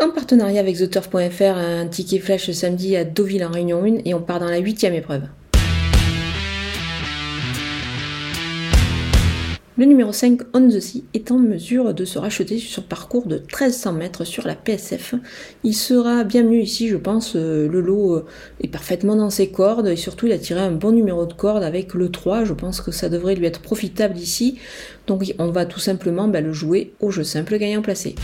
En partenariat avec TheTurf.fr, un ticket flash samedi à Deauville en Réunion 1 et on part dans la huitième épreuve. Le numéro 5, On the Sea, est en mesure de se racheter sur parcours de 1300 mètres sur la PSF. Il sera bien mieux ici, je pense. Euh, le lot euh, est parfaitement dans ses cordes et surtout il a tiré un bon numéro de corde avec le 3. Je pense que ça devrait lui être profitable ici. Donc on va tout simplement bah, le jouer au jeu simple gagnant placé.